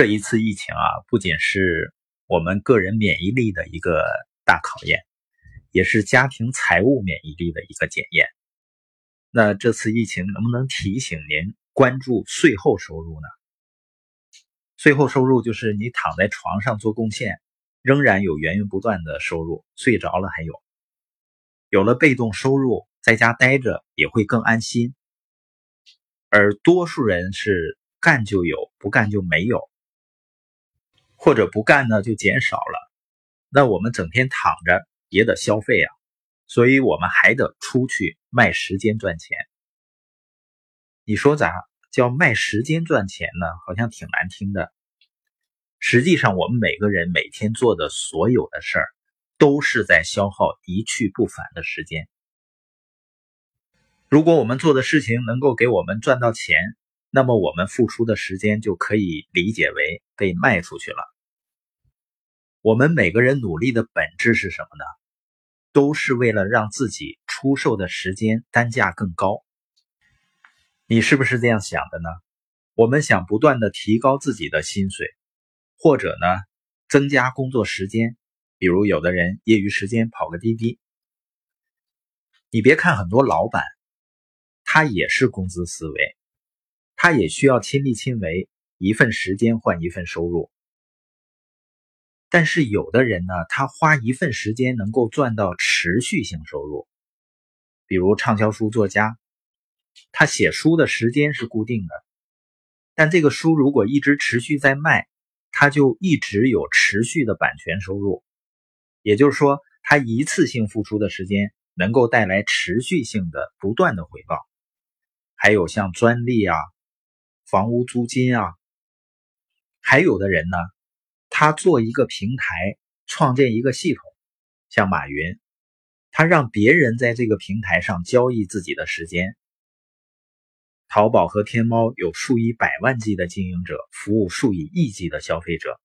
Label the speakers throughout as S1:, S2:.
S1: 这一次疫情啊，不仅是我们个人免疫力的一个大考验，也是家庭财务免疫力的一个检验。那这次疫情能不能提醒您关注税后收入呢？税后收入就是你躺在床上做贡献，仍然有源源不断的收入，睡着了还有。有了被动收入，在家待着也会更安心。而多数人是干就有，不干就没有。或者不干呢，就减少了。那我们整天躺着也得消费啊，所以我们还得出去卖时间赚钱。你说咋叫卖时间赚钱呢？好像挺难听的。实际上，我们每个人每天做的所有的事儿，都是在消耗一去不返的时间。如果我们做的事情能够给我们赚到钱，那么我们付出的时间就可以理解为被卖出去了。我们每个人努力的本质是什么呢？都是为了让自己出售的时间单价更高。你是不是这样想的呢？我们想不断的提高自己的薪水，或者呢增加工作时间，比如有的人业余时间跑个滴滴。你别看很多老板，他也是工资思维。他也需要亲力亲为，一份时间换一份收入。但是有的人呢，他花一份时间能够赚到持续性收入，比如畅销书作家，他写书的时间是固定的，但这个书如果一直持续在卖，他就一直有持续的版权收入。也就是说，他一次性付出的时间能够带来持续性的不断的回报。还有像专利啊。房屋租金啊，还有的人呢，他做一个平台，创建一个系统，像马云，他让别人在这个平台上交易自己的时间。淘宝和天猫有数以百万计的经营者，服务数以亿计的消费者，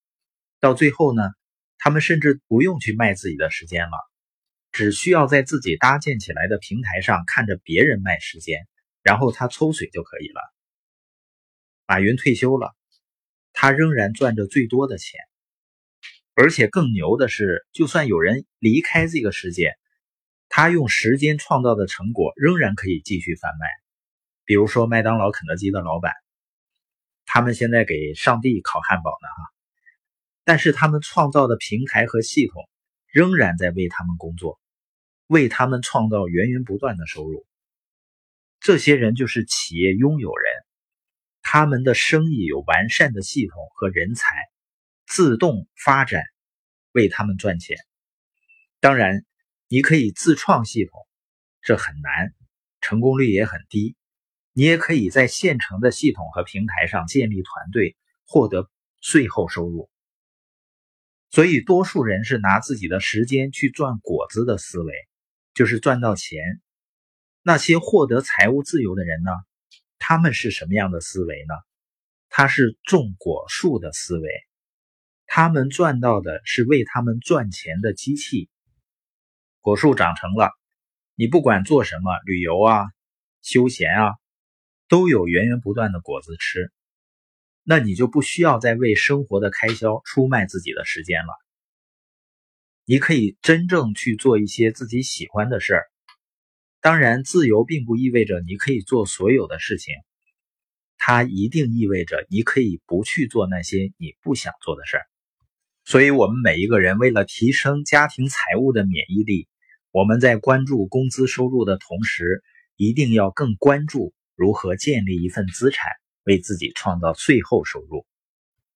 S1: 到最后呢，他们甚至不用去卖自己的时间了，只需要在自己搭建起来的平台上看着别人卖时间，然后他抽水就可以了。马云退休了，他仍然赚着最多的钱，而且更牛的是，就算有人离开这个世界，他用时间创造的成果仍然可以继续贩卖。比如说麦当劳、肯德基的老板，他们现在给上帝烤汉堡呢，哈，但是他们创造的平台和系统仍然在为他们工作，为他们创造源源不断的收入。这些人就是企业拥有人。他们的生意有完善的系统和人才，自动发展，为他们赚钱。当然，你可以自创系统，这很难，成功率也很低。你也可以在现成的系统和平台上建立团队，获得税后收入。所以，多数人是拿自己的时间去赚果子的思维，就是赚到钱。那些获得财务自由的人呢？他们是什么样的思维呢？他是种果树的思维，他们赚到的是为他们赚钱的机器。果树长成了，你不管做什么，旅游啊、休闲啊，都有源源不断的果子吃，那你就不需要再为生活的开销出卖自己的时间了。你可以真正去做一些自己喜欢的事儿。当然，自由并不意味着你可以做所有的事情，它一定意味着你可以不去做那些你不想做的事儿。所以，我们每一个人为了提升家庭财务的免疫力，我们在关注工资收入的同时，一定要更关注如何建立一份资产，为自己创造最后收入。